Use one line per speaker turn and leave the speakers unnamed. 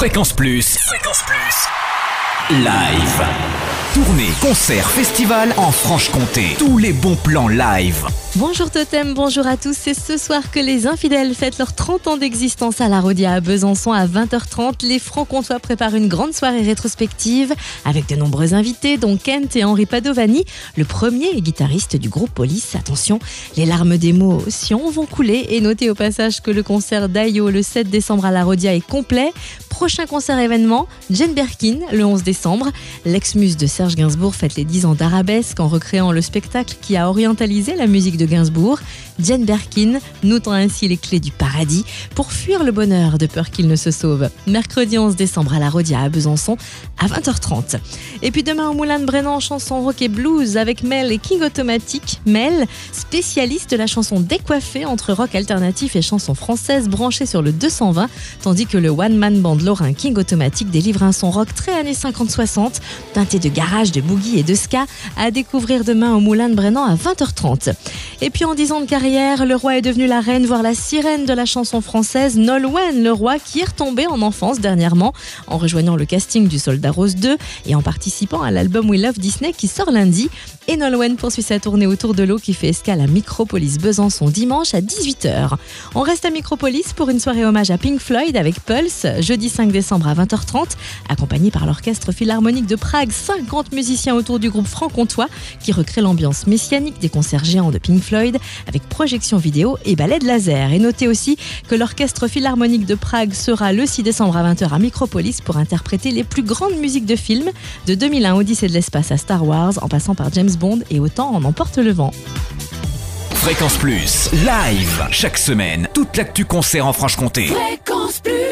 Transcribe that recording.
Fréquence Plus. Fréquence Plus. Live. Tournée, concert, festival en Franche-Comté. Tous les bons plans live.
Bonjour Totem, bonjour à tous. C'est ce soir que les infidèles fêtent leurs 30 ans d'existence à la Rodia à Besançon à 20h30. Les Francs-Comtois préparent une grande soirée rétrospective avec de nombreux invités, dont Kent et Henri Padovani, le premier guitariste du groupe Police. Attention, les larmes d'émotion vont couler et notez au passage que le concert d'Ayo le 7 décembre à la Rodia est complet. Prochain concert événement, Jane Birkin le 11 décembre. L'ex-muse de Serge Gainsbourg fête les 10 ans d'Arabesque en recréant le spectacle qui a orientalisé la musique de Gainsbourg. Jane Birkin nous tend ainsi les clés du paradis pour fuir le bonheur de peur qu'il ne se sauve. Mercredi 11 décembre à la Rodia à Besançon à 20h30. Et puis demain au Moulin de Brennan, chanson rock et blues avec Mel et King Automatic. Mel, spécialiste de la chanson décoiffée entre rock alternatif et chanson française branchée sur le 220, tandis que le one-man band lorrain King Automatic délivre un son rock très années 50-60, teinté de garage, de boogie et de ska, à découvrir demain au Moulin de Brennan à 20h30. Et puis en 10 ans de carrière, le roi est devenu la reine, voire la sirène de la chanson française, Nolwenn, le roi qui est retombé en enfance dernièrement en rejoignant le casting du Soldat Rose 2 et en participant à l'album We Love Disney qui sort lundi. Et Nolwenn poursuit sa tournée autour de l'eau qui fait escale à Micropolis Besançon dimanche à 18h. On reste à Micropolis pour une soirée hommage à Pink Floyd avec Pulse, jeudi 5 décembre à 20h30, accompagné par l'Orchestre Philharmonique de Prague, 50 musiciens autour du groupe franc-comtois qui recrée l'ambiance messianique des concerts géants de Pink Floyd avec projection vidéo et ballet de laser. Et notez aussi que l'Orchestre Philharmonique de Prague sera le 6 décembre à 20h à Micropolis pour interpréter les plus grandes musiques de films de 2001 Odyssée de l'espace à Star Wars en passant par James Bond et autant en emporte le vent.
Fréquence Plus. Live. Chaque semaine. Toute l'actu concert en Franche-Comté.
Fréquence Plus